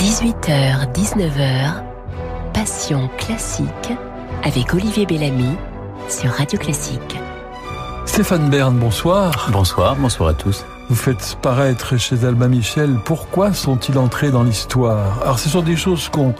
18h, 19h, Passion classique avec Olivier Bellamy sur Radio Classique. Stéphane Bern, bonsoir. Bonsoir, bonsoir à tous. Vous faites paraître chez Alba Michel Pourquoi sont-ils entrés dans l'histoire? Alors, ce sont des choses qu'on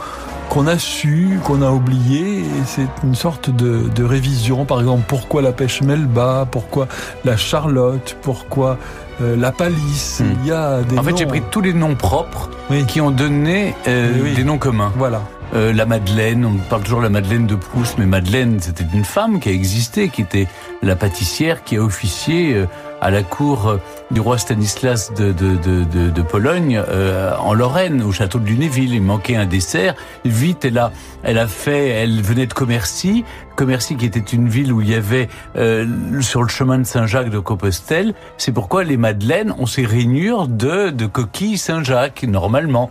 qu'on a su, qu'on a oublié, et c'est une sorte de, de, révision. Par exemple, pourquoi la pêche Melba? Pourquoi la Charlotte? Pourquoi euh, la Palisse Hmm. Il y a des En fait, noms- j'ai pris tous les noms propres Oui. qui ont donné euh, Oui, des noms communs. Voilà. Euh, la Madeleine, on parle toujours de la Madeleine de Proust, mais Madeleine, c'était une femme qui a existé, qui était la pâtissière qui a officié euh, à la cour euh, du roi Stanislas de, de, de, de, de Pologne euh, en Lorraine, au château de Lunéville. Il manquait un dessert. Vite, elle a, elle a fait, elle venait de Commercy, Commercy qui était une ville où il y avait euh, sur le chemin de Saint-Jacques de Compostelle. C'est pourquoi les madeleines ont ces rainures de, de coquilles Saint-Jacques normalement.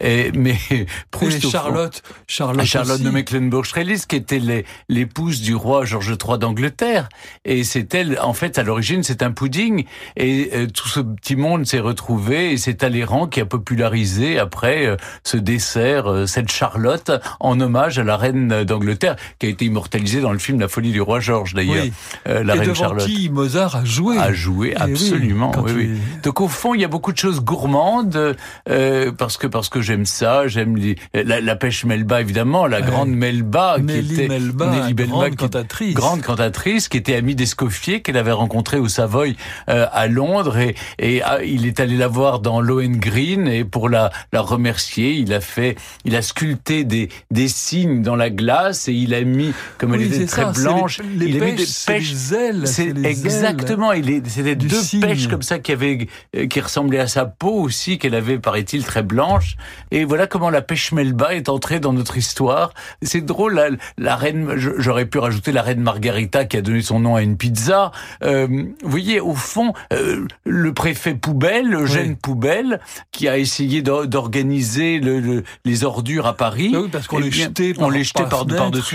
Et, mais Proust, Charlotte, Charlotte, Charlotte aussi. de Mecklenburg-Strelitz, qui était l'épouse du roi Georges III d'Angleterre. Et c'est elle, en fait, à l'origine, c'est un pudding. Et euh, tout ce petit monde s'est retrouvé, et c'est Talleyrand qui a popularisé après euh, ce dessert, euh, cette Charlotte, en hommage à la reine d'Angleterre, qui a été immortalisée dans le film La folie du roi Georges, d'ailleurs. Oui. Euh, la et reine devant Charlotte. qui Mozart a joué A joué, Eh absolument. quand oui, oui. il- Donc au fond, il y a beaucoup de choses gourmandes euh, parce que parce que j'aime ça, j'aime les- la, la pêche Melba évidemment, la Ouais. grande Melba Nelly qui était Melba, Nelly Melba, grande qui- cantatrice. grande cantatrice qui était amie d'Escoffier qu'elle avait rencontré au Savoy euh, à Londres et et ah, il est allé la voir dans Lohengrin et pour la la remercier, il a fait il a sculpté des des signes dans la glace et il a mis comme Oui, elle était très ça, blanche, les- les il pêches, des c'est pêches les ailes, c'est exactement. Il est, c'était deux cygne. pêches comme ça qui avaient, qui ressemblaient à sa peau aussi, qu'elle avait, paraît-il, très blanche. Et voilà comment la pêche Melba est entrée dans notre histoire. C'est drôle, la, la reine, j'aurais pu rajouter la reine Margarita qui a donné son nom à une pizza. Euh, vous voyez, au fond, euh, le préfet Poubelle, Eugène Oui. Poubelle, qui a essayé d'or- d'organiser le, le- les ordures à Paris. Ah oui, parce qu'on Eh les jetait par- on les par jetait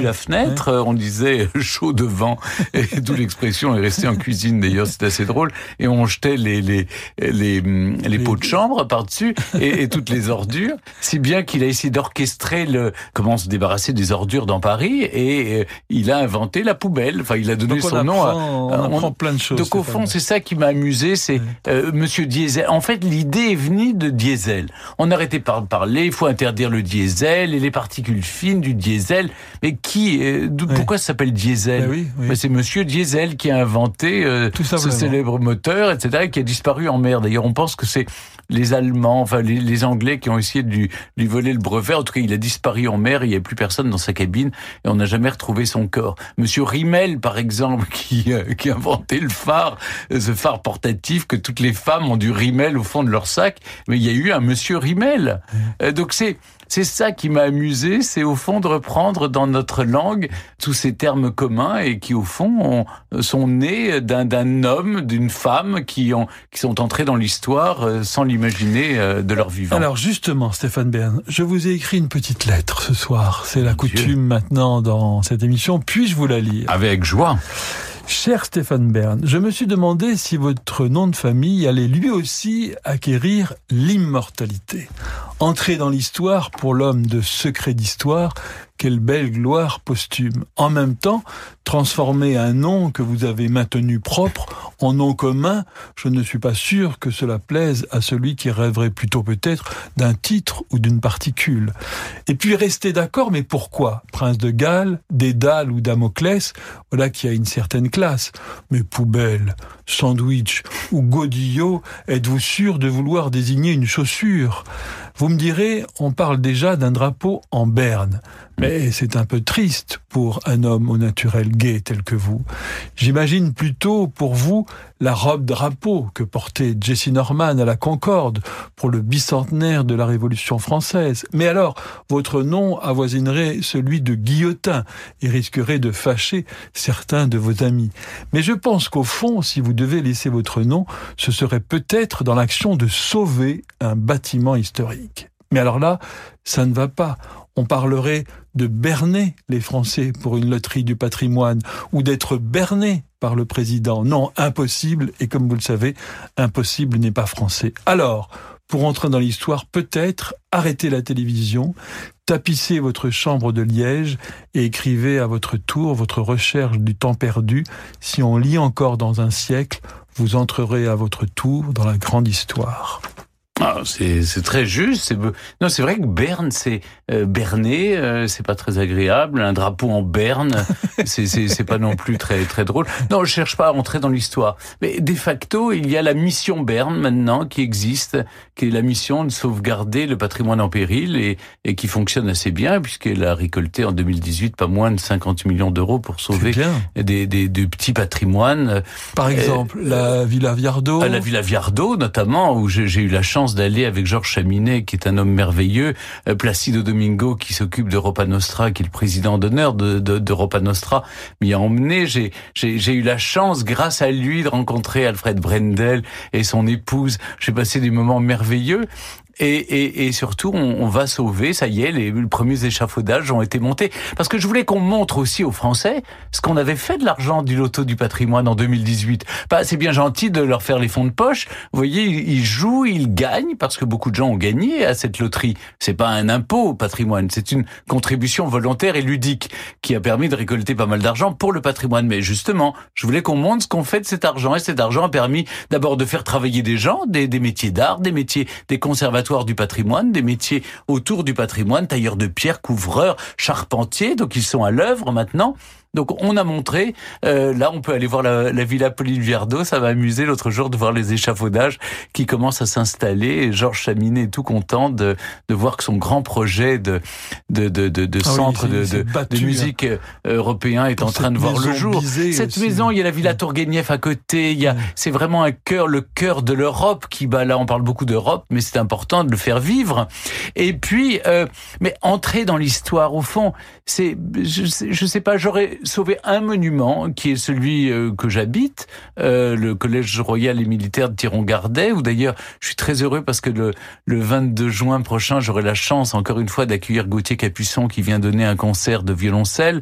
la par, fenêtre. Euh, On disait chaud devant. Et d'où l'expression est restée en cuisine d'ailleurs, c'est assez drôle. Et on jetait les les les, les pots de chambre par-dessus et, et toutes les ordures, si bien qu'il a essayé d'orchestrer le comment se débarrasser des ordures dans Paris et euh, il a inventé la poubelle. Enfin, il a donné son nom à on à- apprend plein de choses. donc au fond, c'est ça qui m'a amusé, c'est euh, Monsieur Diesel. En fait, l'idée est venue de Diesel. On arrêtait de parler, il faut interdire le diesel et les particules fines du diesel. Mais qui, euh, Oui. pourquoi ça s'appelle diesel Ben oui, oui. Ben, C'est Monsieur Diesel qui a inventé euh, Tout ce célèbre moteur, etc., et qui a disparu en mer. D'ailleurs, on pense que c'est les Allemands, enfin les, les Anglais qui ont essayé de lui, lui voler le brevet. En tout cas, il a disparu en mer. Il n'y a plus personne dans sa cabine et on n'a jamais retrouvé son corps. Monsieur Rimmel, par exemple, qui, euh, qui a inventé le phare, euh, ce phare portatif que toutes les femmes ont du Rimmel au fond de leur sac. Mais il y a eu un Monsieur Rimmel. Euh, donc c'est c'est ça qui m'a amusé, c'est au fond de reprendre dans notre langue tous ces termes communs et qui au fond ont- sont nés d'un d'un homme, d'une femme qui ont qui sont entrés dans l'histoire euh, sans l'imaginer euh, de leur vivant. Alors justement, Stéphane Bern, je vous ai écrit une petite lettre ce soir. C'est la coutume maintenant dans cette émission. Puis-je vous la lire? Avec joie. Cher Stéphane Bern, je me suis demandé si votre nom de famille allait lui aussi acquérir l'immortalité. Entrer dans l'histoire pour l'homme de secret d'histoire, quelle belle gloire posthume. En même temps, transformer un nom que vous avez maintenu propre en nom commun, je ne suis pas sûr que cela plaise à celui qui rêverait plutôt peut-être d'un titre ou d'une particule. Et puis rester d'accord, mais pourquoi? Prince de Galles, Dédale ou Damoclès, voilà qui a une certaine classe. Mais poubelle, sandwich ou godillot, êtes-vous sûr de vouloir désigner une chaussure? Vous me direz, on parle déjà d'un drapeau en berne. Mais c'est un peu triste pour un homme au naturel gai tel que vous. J'imagine plutôt pour vous la robe drapeau que portait Jesse Norman à la Concorde pour le bicentenaire de la Révolution française. Mais alors, votre nom avoisinerait celui de Guillotin et risquerait de fâcher certains de vos amis. Mais je pense qu'au fond, si vous devez laisser votre nom, ce serait peut-être dans l'action de sauver un bâtiment historique. Mais alors là, ça ne va pas. On parlerait de berner les Français pour une loterie du patrimoine ou d'être berné par le président. Non, impossible, et comme vous le savez, impossible n'est pas français. Alors, pour entrer dans l'histoire, peut-être arrêtez la télévision, tapissez votre chambre de liège et écrivez à votre tour votre recherche du temps perdu. Si on lit encore dans un siècle, vous entrerez à votre tour dans la grande histoire. Ah, c'est très juste. C'est non, c'est vrai que Berne, c'est euh, berner, euh, c'est pas très agréable. Un drapeau en Berne, c'est pas non plus très très drôle. Non, je cherche pas à rentrer dans l'histoire. Mais de facto, il y a la mission Berne maintenant qui existe, qui est la mission de sauvegarder le patrimoine en péril et, et qui fonctionne assez bien puisqu'elle a récolté en 2018 pas moins de 50 millions d'euros pour sauver des, des, des, petits patrimoines. Par exemple, la Villa Viardot. La Villa Viardot, notamment, où j'ai eu la chance d'aller avec Georges Chaminet, qui est un homme merveilleux, euh, Placido Domingo, qui s'occupe d'Europa Nostra, qui est le président d'honneur d'Europa de, Nostra, m'y a emmené. J'ai eu la chance, grâce à lui, de rencontrer Alfred Brendel et son épouse. J'ai passé des moments merveilleux. Et, et, et, surtout, on, on, va sauver, ça y est, les, premiers échafaudages ont été montés. Parce que je voulais qu'on montre aussi aux Français ce qu'on avait fait de l'argent du loto du patrimoine en 2018. Bah, c'est bien gentil de leur faire les fonds de poche. Vous voyez, ils jouent, ils gagnent, parce que beaucoup de gens ont gagné à cette loterie. C'est pas un impôt au patrimoine, c'est une contribution volontaire et ludique qui a permis de récolter pas mal d'argent pour le patrimoine. Mais justement, je voulais qu'on montre ce qu'on fait de cet argent. Et cet argent a permis d'abord de faire travailler des gens, des, des métiers d'art, des métiers, des conservateurs du patrimoine, des métiers autour du patrimoine, tailleurs de pierre, couvreurs, charpentiers, donc ils sont à l'œuvre maintenant. Donc on a montré, euh, là on peut aller voir la, la Villa Pauline Viardot, ça m'a amusé l'autre jour de voir les échafaudages qui commencent à s'installer et Georges Chaminet est tout content de, de voir que son grand projet de, de, de, de, de ah centre de, de, de, musique hein. euh, européen est en train de voir le jour. Cette maison, il y a la Villa Tourguenieff à côté, il y a, c'est vraiment un cœur, le cœur de l'Europe qui, bah là on parle beaucoup d'Europe, mais c'est important de le faire vivre. Et puis, euh, mais entrer dans l'histoire au fond, c'est, je, je sais pas, j'aurais sauver un monument qui est celui euh, que j'habite, euh, le Collège royal et militaire de Thiron-Gardet, où d'ailleurs je suis très heureux parce que le, le 22 juin prochain, j'aurai la chance encore une fois d'accueillir Gauthier Capuçon qui vient donner un concert de violoncelle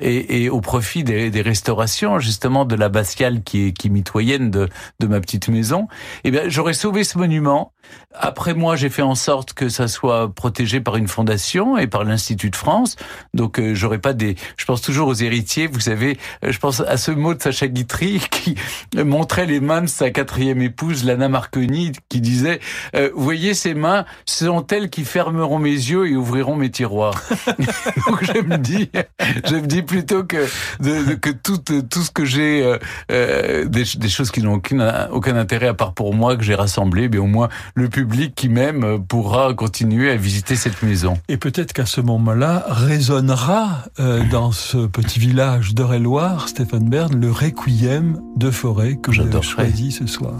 et, et au profit des, des, restaurations justement de la l'abbatiale qui est, qui mitoyenne de, de ma petite maison. Eh bien, j'aurais sauvé ce monument. Après moi, j'ai fait en sorte que ça soit protégé par une fondation et par l'Institut de France. Donc, euh, j'aurais pas des. Je pense toujours aux héritier, vous savez, euh, je pense à ce mot de Sacha Guitry qui montrait les mains de sa quatrième épouse, Lana Marconi, qui disait euh, Vous voyez ces mains, ce sont elles qui fermeront mes yeux et ouvriront mes tiroirs? Donc je me dis, je me dis plutôt que de, que tout, tout ce que j'ai, euh, euh des, des, choses qui n'ont aucun, aucun intérêt à part pour moi que j'ai rassemblé, mais au moins le public qui m'aime pourra continuer à visiter cette maison. Et peut-être qu'à ce moment-là résonnera euh, dans ce petit village d'Eure-et-Loire, Stéphane Bern, le requiem de forêt que j'ai choisi ce soir.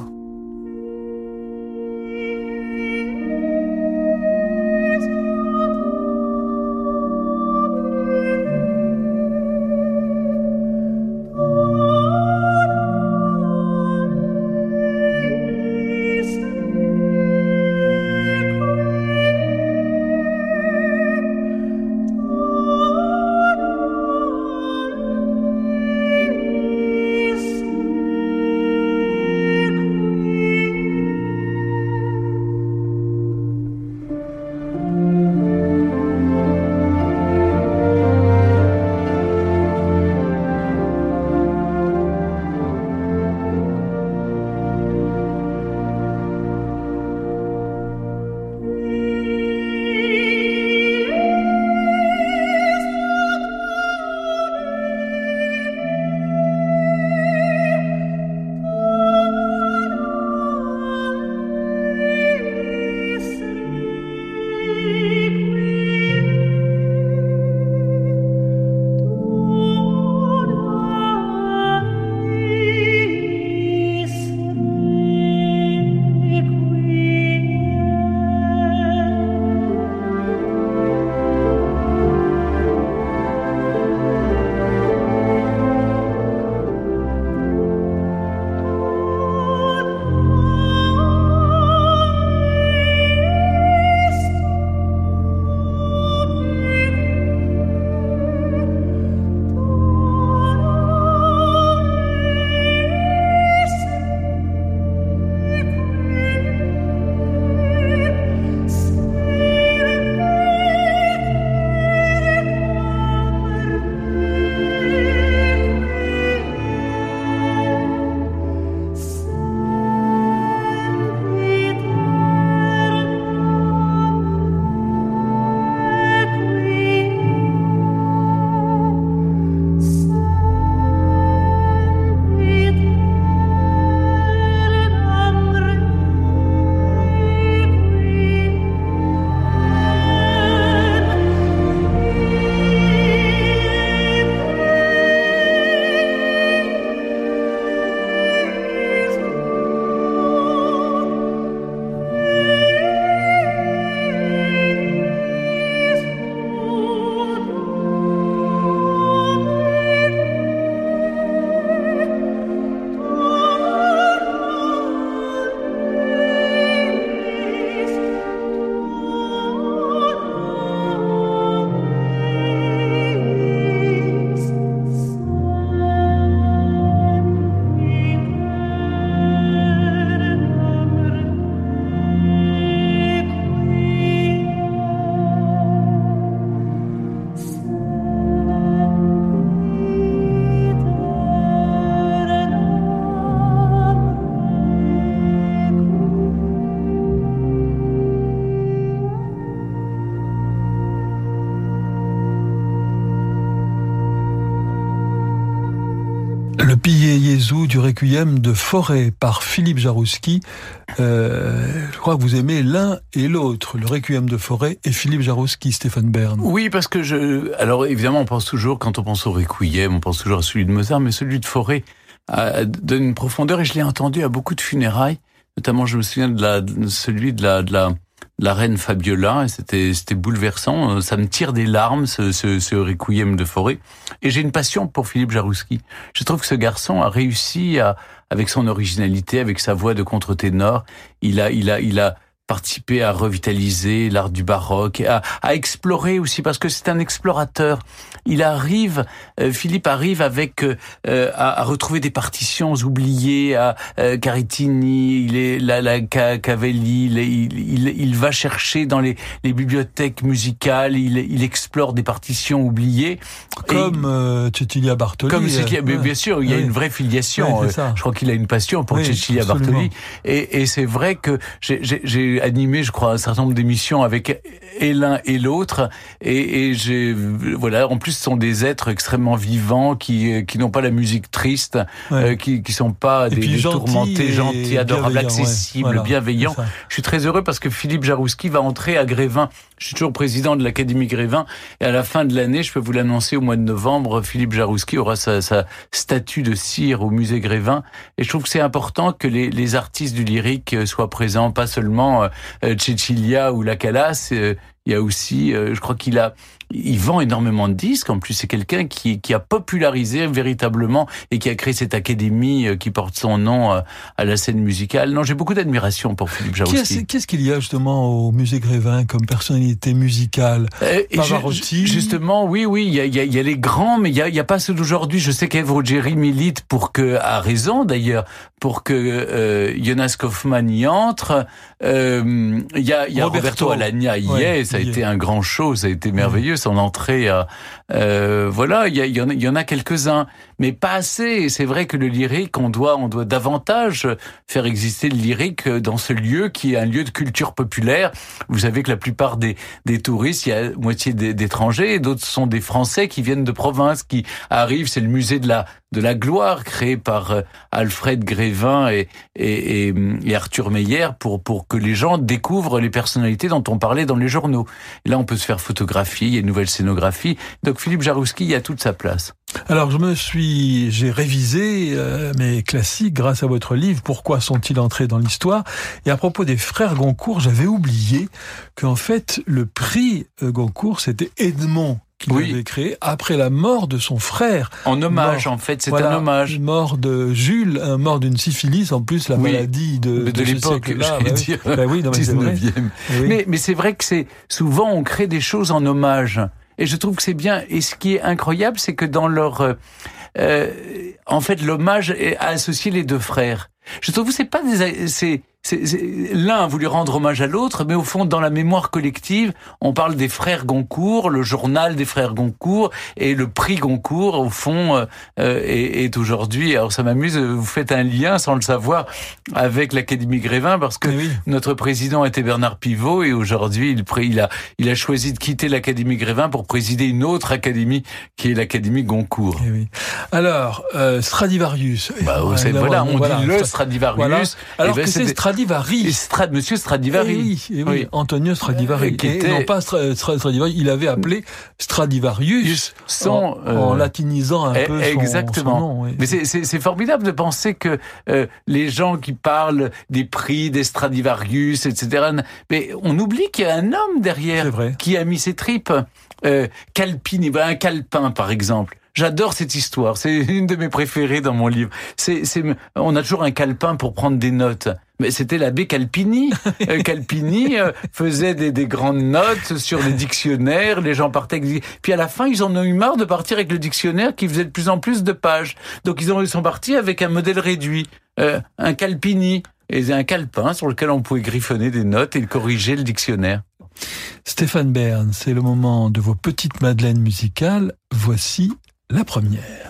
Requiem de Forêt par Philippe Jarouski. Euh, je crois que vous aimez l'un et l'autre, le Requiem de Forêt et Philippe Jarouski, Stéphane Bern. Oui, parce que je... Alors évidemment, on pense toujours, quand on pense au Requiem, on pense toujours à celui de Mozart, mais celui de Forêt donne une profondeur et je l'ai entendu à beaucoup de funérailles. Notamment, je me souviens de, la, celui de la, de la la reine Fabiola, c'était c'était bouleversant. Euh, ça me tire des larmes ce, ce, ce requiem de forêt. Et j'ai une passion pour Philippe Jarouski. Je trouve que ce garçon a réussi à, avec son originalité, avec sa voix de contre-ténor, il a il a il a participé à revitaliser l'art du baroque, à, à explorer aussi parce que c'est un explorateur. Il arrive, euh, Philippe arrive avec euh, à, à, retrouver des partitions oubliées, à euh, Caritini, il est la, la Cavelli, il, il, il, va chercher dans les, les bibliothèques musicales, il, il, explore des partitions oubliées. Comme euh, Cecilia Bartoli. Comme Cecilia, euh, bien sûr, il y a une vraie filiation. je crois qu'il a une passion pour Cecilia Bartoli. Et, et c'est vrai que j'ai animé, je crois, un certain nombre d'émissions avec et l'un et l'autre. Et, et j'ai, voilà, en plus, ce sont des êtres extrêmement vivants qui, qui n'ont pas la musique triste, euh, qui, qui sont pas des, des tourmentés, gentils, adorables, accessibles, bienveillants. Je suis très heureux parce que Philippe Jarouski va entrer à Grévin. Je suis toujours président de l'Académie Grévin. Et à la fin de l'année, je peux vous l'annoncer, au mois de novembre, Philippe Jarouski aura sa, sa statue de cire au musée Grévin. Et je trouve que c'est important que les, les artistes du lyrique soient présents, pas seulement euh, Cecilia ou La Calas. Euh, il y a aussi, euh, je crois qu'il a, il vend énormément de disques. En plus, c'est quelqu'un qui, qui a popularisé véritablement et qui a créé cette académie euh, qui porte son nom euh, à la scène musicale. Non, j'ai beaucoup d'admiration pour Philippe Jarouski. Qu'est-ce qu'il y a justement au musée Grévin comme personnalité musicale? Pavarotti? Justement, oui, oui, il y a, il y a, les grands, mais il y a, y a pas ceux d'aujourd'hui. Je sais qu'Eve Rogeri milite pour que, a raison d'ailleurs, pour que euh, Jonas Kaufmann y entre. Euh, il y a, il y a Roberto, Roberto Alagna y est, ça a été un grand show, ça a été merveilleux son entrée. À, euh, voilà, il y, y, en a quelques-uns, mais pas assez. C'est vrai que le lyrique, on doit, on doit davantage faire exister le lyrique dans ce lieu qui est un lieu de culture populaire. Vous savez que la plupart des, des touristes, il y a moitié d'étrangers, d'autres sont des Français qui viennent de province, qui arrivent. C'est le musée de la de la gloire créé par euh, Alfred Grévin et, et, et, Arthur Meyer pour, pour que les gens découvrent les personnalités dont on parlait dans les journaux. Et là, on peut se faire photographier, il y a une nouvelle scénographie. Philippe Jarouski a toute sa place. Alors je me suis, j'ai révisé euh, mes classiques grâce à votre livre. Pourquoi sont-ils entrés dans l'histoire? Et à propos des frères Goncourt, j'avais oublié qu'en fait le prix euh, Goncourt c'était Edmond qu'il oui. avait créé après la mort de son frère. En hommage, mort, en fait, c'est voilà, un hommage. Mort de Jules, un mort d'une syphilis, en plus la oui, maladie de, de, de l'époque, bah, oui. dire, bah oui, non, mais 19e. Mais, mais c'est vrai que c'est souvent on crée des choses en hommage. Et je trouve que c'est bien. Et ce qui est incroyable, c'est que dans leur, euh, euh, en fait, l'hommage a associé les deux frères. Je trouve que c'est pas des, c'est l'un a voulu rendre hommage à l'autre, mais au fond, dans la mémoire collective, on parle des frères Goncourt, le journal des frères Goncourt et le prix Goncourt, au fond, euh, est, est aujourd'hui. Alors ça m'amuse, vous faites un lien sans le savoir avec l'Académie Grévin, parce que oui. notre président était Bernard Pivot et aujourd'hui, il, il, a, il a choisi de quitter l'Académie Grévin pour présider une autre académie qui est l'Académie Goncourt. Oui. Alors euh, Stradivarius. Bah, voilà, on voilà, dit le Stradivarius. Voilà. Alors ben, que c'est Stradivari. Strad, Monsieur Stradivari. Et oui, et oui, oui, Antonio Stradivari. qui était... non pas Stradivari, il avait appelé Stradivarius son, en, euh... en, latinisant un peu son, exactement. Son nom, oui. Mais c'est formidable de penser que euh, les gens qui parlent des prix des Stradivarius, etc. Mais on oublie qu'il y a un homme derrière qui a mis ses tripes. Euh, Calpini, un Calpin par exemple. J'adore cette histoire. C'est une de mes préférées dans mon livre. C'est, c'est, on a toujours un calepin pour prendre des notes. Mais c'était l'abbé Calpini. Euh, Calpini euh, faisait des, des, grandes notes sur les dictionnaires. Les gens partaient. Puis à la fin, ils en ont eu marre de partir avec le dictionnaire qui faisait de plus en plus de pages. Donc ils, ont, ils sont partis avec un modèle réduit, euh, un Calpini et un calepin sur lequel on pouvait griffonner des notes et corriger le dictionnaire. Stéphane Bern, c'est le moment de vos petites madeleines musicales. Voici la première.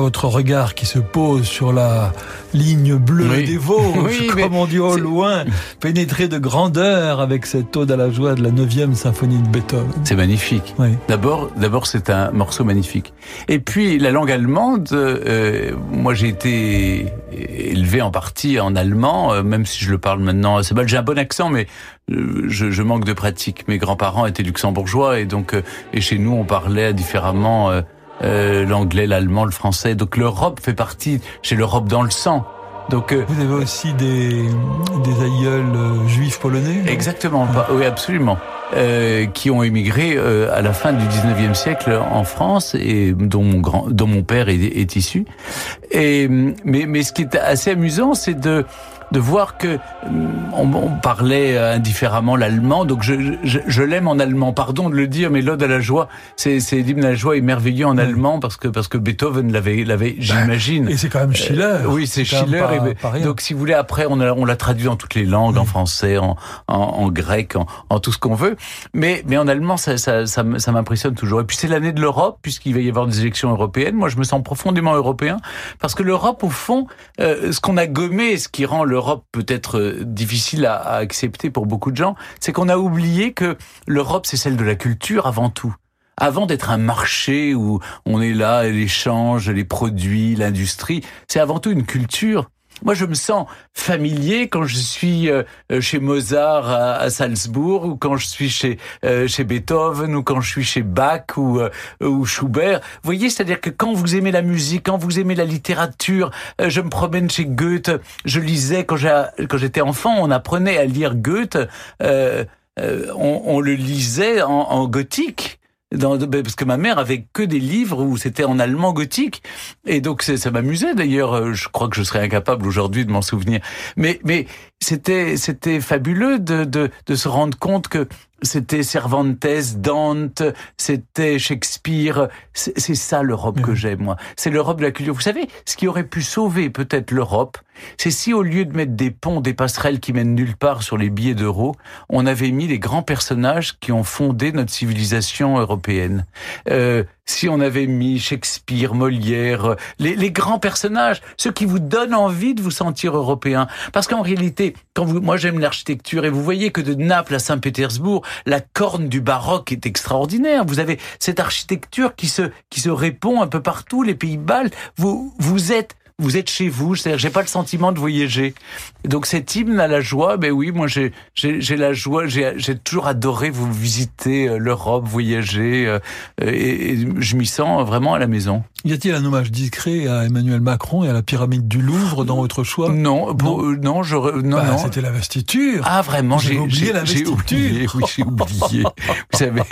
Vois votre regard qui se pose sur la ligne bleue des Vosges, comme on dit au loin, pénétré de grandeur avec cette ode à la joie de la 9e symphonie de Beethoven. C'est magnifique. D'abord, d'abord c'est un morceau magnifique. Et puis la langue allemande, euh, moi j'ai été élevé en partie en allemand, euh, même si je le parle maintenant c'est mal. J'ai un bon accent, mais euh, je, je, manque de pratique. Mes grands-parents étaient luxembourgeois et donc et chez nous on parlait différemment euh, l'anglais, l'allemand, le français. Donc l'Europe fait partie, j'ai l'Europe dans le sang. Donc, euh, Vous avez aussi des, des aïeuls euh, juifs polonais Exactement, oui absolument. Euh, qui ont émigré à la fin du 19e siècle en France et dont mon grand, dont mon père est, est issu. Et mais mais ce qui est assez amusant, c'est de de voir que mm, on, on parlait indifféremment l'allemand, donc je, je, je l'aime en allemand. Pardon de le dire, mais l'ode à la joie, c'est c'est l'hymne à la joie est merveilleux en allemand parce que parce que Beethoven l'avait l'avait, ben, j'imagine. Et c'est quand même Schiller. Euh, oui, c'est Schiller. et, donc si vous voulez, après on on l'a traduit dans toutes les langues, en français, en, en, en grec, en, en, tout ce qu'on veut. Mais mais en allemand, ça ça ça, ça m'impressionne toujours. Et puis c'est l'année de l'Europe puisqu'il va y avoir des élections européennes. Moi, je me sens profondément européen parce que l'Europe, au fond, euh, ce qu'on a gommé, ce qui rend le l'Europe peut être euh, difficile à, accepter pour beaucoup de gens, c'est qu'on a oublié que l'Europe, c'est celle de la culture avant tout avant d'être un marché où on est là, l'échange, les produits, l'industrie, c'est avant tout une culture. Moi, je me sens familier quand je suis euh, chez Mozart à, Salzbourg, ou quand je suis chez euh, chez Beethoven, ou quand je suis chez Bach ou euh, Schubert. Vous voyez, c'est-à-dire que quand vous aimez la musique, quand vous aimez la littérature, je me promène chez Goethe. Je lisais quand j'étais enfant, on apprenait à lire Goethe. On, le lisait en gothique. Dans, ben, parce que ma mère avait que des livres où c'était en allemand gothique et donc ça m'amusait d'ailleurs euh, je crois que je serais incapable aujourd'hui de m'en souvenir mais mais c'était c'était fabuleux de, de de se rendre compte que c'était Cervantes, Dante, c'était Shakespeare. C'est ça l'Europe que j'aime, moi. C'est l'Europe de la culture. Vous savez, ce qui aurait pu sauver peut-être l'Europe, c'est si au lieu de mettre des ponts, des passerelles qui mènent nulle part sur les billets d'euros, on avait mis les grands personnages qui ont fondé notre civilisation européenne. Euh, si on avait mis Shakespeare, Molière, les, les, grands personnages, ceux qui vous donnent envie de vous sentir européen. Parce qu'en réalité, quand vous, moi j'aime l'architecture et vous voyez que de Naples à Saint-Pétersbourg, la corne du baroque est extraordinaire. Vous avez cette architecture qui se, qui se répond un peu partout, les pays baltes. Vous, vous êtes vous êtes chez vous. C'est-à-dire, j'ai pas le sentiment de voyager. Donc cet hymne à la joie, ben oui, moi j'ai j'ai la joie. J'ai j'ai toujours adoré vous visiter euh, l'Europe, voyager, euh, et, je m'y sens vraiment à la maison. Y a-t-il un hommage discret à Emmanuel Macron et à la pyramide du Louvre dans votre choix? Non, non, non, je, non, bah, C'était l'investiture. Ah vraiment, j'ai oublié l'investiture. Oui, j'ai oublié. vous savez,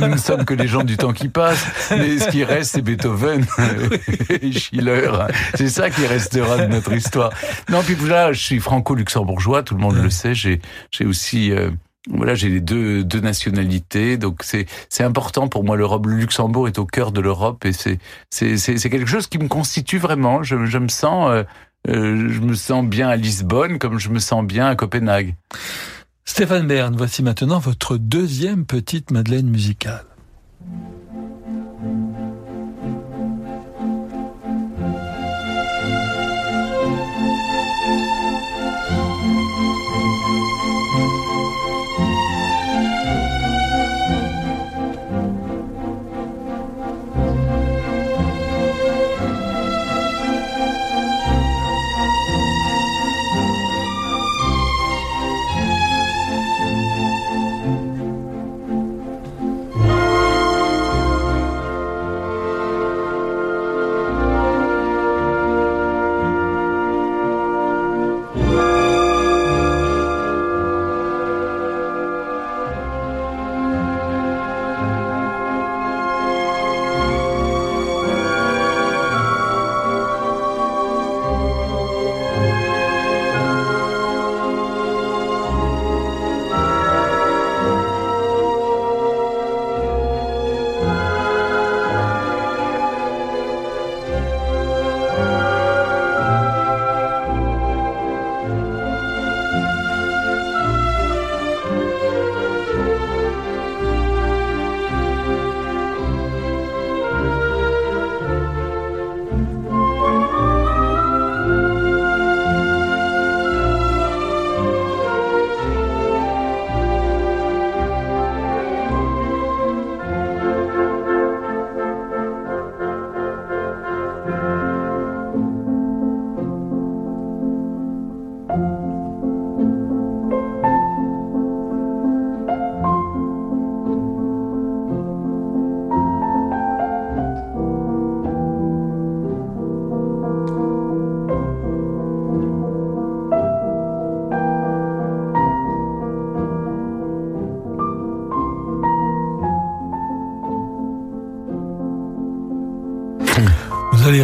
nous ne sommes que les gens du temps qui passe. Mais ce qui reste, c'est Beethoven et Schiller. C'est ça qui restera de notre histoire. Non, puis là, je suis franco-luxembourgeois, tout le monde le sait. J'ai, j'ai aussi, euh, voilà, j'ai les deux, deux nationalités, donc c'est, c'est important pour moi. L'Europe, le Luxembourg est au cœur de l'Europe et c'est, c'est, c'est, quelque chose qui me constitue vraiment. Je, je me sens, euh, euh, je me sens bien à Lisbonne comme je me sens bien à Copenhague. Stéphane Bern, voici maintenant votre deuxième petite Madeleine musicale.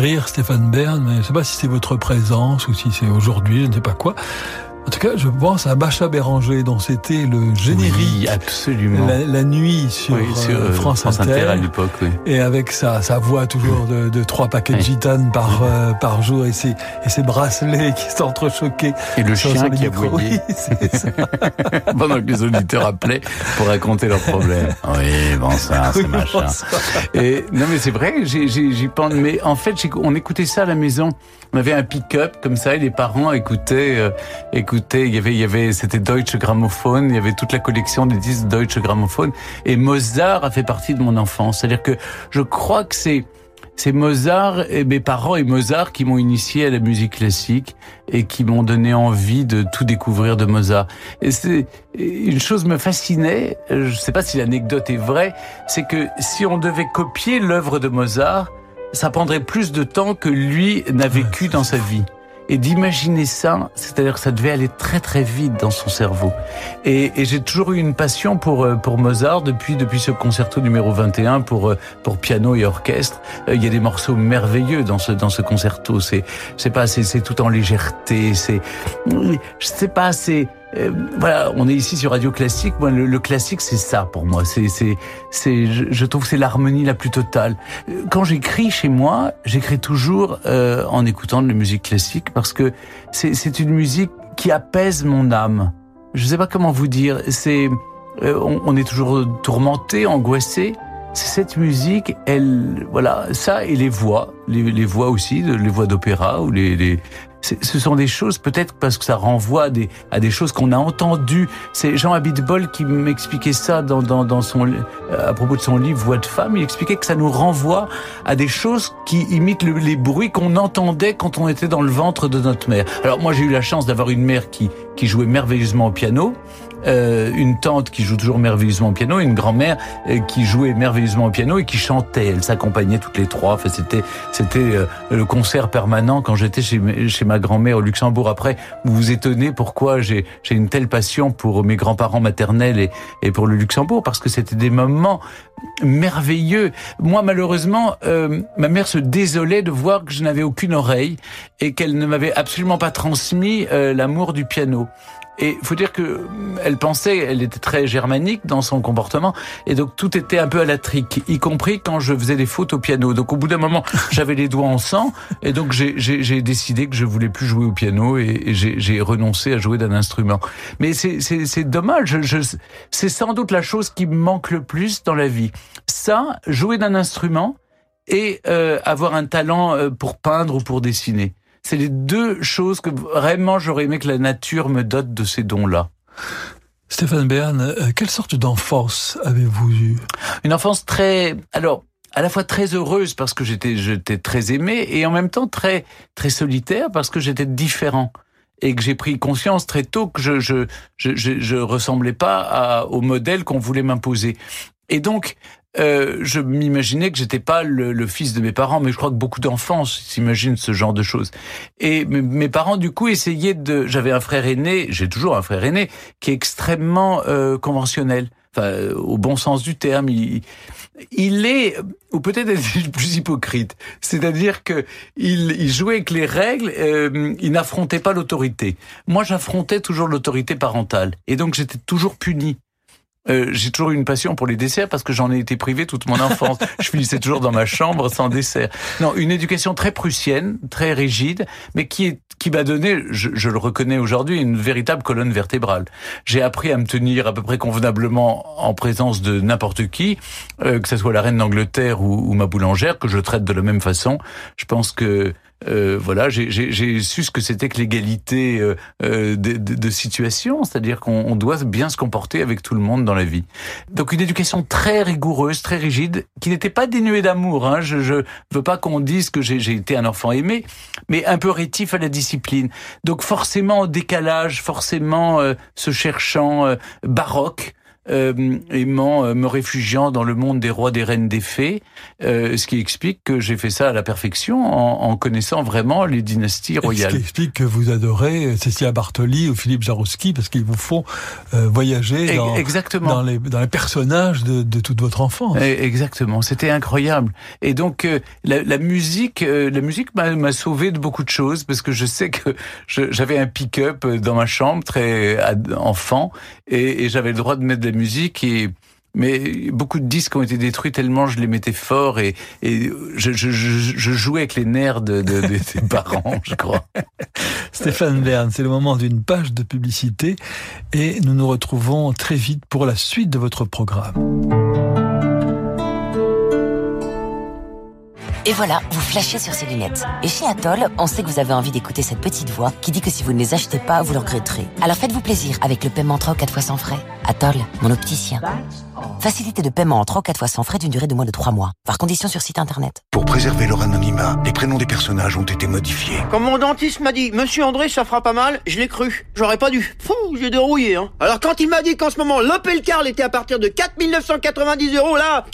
Cher Stéphane Bern, mais je ne sais pas si c'est votre présence ou si c'est aujourd'hui, je ne sais pas quoi. En tout cas, je pense à Bacha Béranger, dont c'était le générique. absolument. La, nuit sur, euh, France, Inter, à l'époque, oui. Et avec sa, sa voix toujours de, de trois paquets de gitanes par, euh, par jour et ses, et ses bracelets qui s'entrechoquaient. Et le chien qui. Oui, c'est ça. Pendant que les auditeurs appelaient pour raconter leurs problèmes. Oui, bon ça, c'est machin. Et, non mais c'est vrai, j'y pense. Mais en fait, on écoutait ça à la maison. On avait un pick-up comme ça et les parents écoutaient, euh, écoutaient. Il y avait, il y avait, c'était Deutsche Grammophon. Il y avait toute la collection des disques Deutsche Grammophon. Et Mozart a fait partie de mon enfance. C'est-à-dire que je crois que c'est c'est Mozart et mes parents et Mozart qui m'ont initié à la musique classique et qui m'ont donné envie de tout découvrir de Mozart. Et c'est une chose me fascinait. Je ne sais pas si l'anecdote est vraie, c'est que si on devait copier l'œuvre de Mozart, ça prendrait plus de temps que lui n'a vécu dans sa vie. Et d'imaginer ça, c'est-à-dire que ça devait aller très très vite dans son cerveau. Et, et j'ai toujours eu une passion pour euh, pour Mozart depuis depuis ce concerto numéro 21 pour euh, pour piano et orchestre. Euh, il y a des morceaux merveilleux dans ce dans ce concerto. C'est c'est pas c'est c'est tout en légèreté. C'est sais pas c'est euh, voilà, on est ici sur Radio Classique. Moi, le, classique, c'est ça pour moi. C'est, c'est, c'est, je, trouve que c'est l'harmonie la plus totale. Euh, quand j'écris chez moi, j'écris toujours euh, en écoutant de la musique classique parce que c'est, c'est une musique qui apaise mon âme. Je sais pas comment vous dire. C'est, on, on, est toujours tourmenté, angoissé. Cette musique, elle, voilà, ça et les voix, les, les voix aussi, les voix d'opéra ou les, les, ce sont des choses, peut-être parce que ça renvoie à des, à des choses qu'on a entendues. C'est Jean Abitbol qui m'expliquait ça dans, dans, dans son, euh, à propos de son livre Voix de femme. Il expliquait que ça nous renvoie à des choses qui imitent les bruits qu'on entendait quand on était dans le ventre de notre mère. Alors moi, j'ai eu la chance d'avoir une mère qui, qui jouait merveilleusement au piano. Euh, une tante qui joue toujours merveilleusement au piano, une grand-mère euh, qui jouait merveilleusement au piano et qui chantait. Elles s'accompagnaient toutes les trois. Enfin, c'était c'était euh, le concert permanent quand j'étais chez chez ma grand-mère au Luxembourg. Après, vous vous étonnez pourquoi j'ai j'ai une telle passion pour mes grands-parents maternels et et pour le Luxembourg parce que c'était des moments merveilleux. Moi, malheureusement, ma mère se désolait de voir que je n'avais aucune oreille et qu'elle ne m'avait absolument pas transmis l'amour du piano. Et faut dire que elle pensait, elle était très germanique dans son comportement, et donc tout était un peu à la trique, y compris quand je faisais des fautes au piano. Donc au bout d'un moment, j'avais les doigts en sang, et donc j'ai décidé que je voulais plus jouer au piano, et, j'ai renoncé à jouer d'un instrument. Mais c'est dommage. c'est sans doute la chose qui me manque le plus dans la vie. Ça, jouer d'un instrument et euh, avoir un talent euh, pour peindre ou pour dessiner. C'est les deux choses que vraiment j'aurais aimé que la nature me dote de ces dons-là. Stéphane Bern, euh, quelle sorte d'enfance avez-vous eu Une enfance très, alors, à la fois très heureuse parce que j'étais, j'étais très aimé et en même temps très, très solitaire parce que j'étais différent et que j'ai pris conscience très tôt que je, je, je, je, ressemblais pas au modèle qu'on voulait m'imposer. Et donc, euh, je m'imaginais que j'étais pas le, fils de mes parents, mais je crois que beaucoup d'enfants s'imaginent ce genre de choses. Et mes parents, du coup, essayaient de. J'avais un frère aîné, j'ai toujours un frère aîné qui est extrêmement euh, conventionnel, enfin, euh, au bon sens du terme. Il, il est, ou peut-être est plus hypocrite, c'est-à-dire que il, il, jouait avec les règles, euh, il n'affrontait pas l'autorité. Moi, j'affrontais toujours l'autorité parentale, et donc j'étais toujours puni. Euh, j'ai toujours eu une passion pour les desserts parce que j'en ai été privé toute mon enfance. je finissais toujours dans ma chambre sans dessert. Non, une éducation très prussienne, très rigide, mais qui est qui m'a donné, je, je, le reconnais aujourd'hui, une véritable colonne vertébrale. J'ai appris à me tenir à peu près convenablement en présence de n'importe qui, euh, que ce soit la reine d'Angleterre ou, ou ma boulangère, que je traite de la même façon. Je pense que euh, voilà, j'ai su ce que c'était que l'égalité euh, euh, de, de, de, situation, c'est-à-dire qu'on doit bien se comporter avec tout le monde dans la vie. Donc une éducation très rigoureuse, très rigide, qui n'était pas dénuée d'amour. Hein. Je, je veux pas qu'on dise que j'ai été un enfant aimé, mais un peu rétif à la discipline. Donc forcément décalage, forcément se cherchant baroque. Euh, aimant euh, me réfugiant dans le monde des rois, des reines, des fées, euh, ce qui explique que j'ai fait ça à la perfection en, en connaissant vraiment les dynasties royales. ce qui explique que vous adorez Cécilia Bartoli ou Philippe Jarouski parce qu'ils vous font euh, voyager dans, Exactement. dans, les, dans les personnages de, de toute votre enfance. Exactement, c'était incroyable. Et donc euh, la, la, musique, euh, la musique m'a sauvé de beaucoup de choses parce que je sais que j'avais un pick-up dans ma chambre très enfant et, et j'avais le droit de mettre de la musique et mais beaucoup de disques ont été détruits tellement je les mettais fort et, et je, je, je, jouais avec les nerfs de, de, de des parents, je crois. Stéphane Bern, c'est le moment d'une page de publicité et nous nous retrouvons très vite pour la suite de votre programme. Et voilà, vous flashez sur ces lunettes. Et chez Atoll, on sait que vous avez envie d'écouter cette petite voix qui dit que si vous ne les achetez pas, vous le regretterez. Alors faites-vous plaisir avec le paiement en 3 ou 4 fois sans frais. Atoll, mon opticien. Facilité de paiement en 3 ou 4 fois sans frais d'une durée de moins de 3 mois. Par condition sur site internet. Pour préserver leur anonymat, les prénoms des personnages ont été modifiés. Comme mon dentiste m'a dit, Monsieur André, ça fera pas mal, je l'ai cru. J'aurais pas dû. Fou, j'ai dérouillé, hein. Alors quand il m'a dit qu'en ce moment, l'Opel Carl était à partir de 4990 euros, là,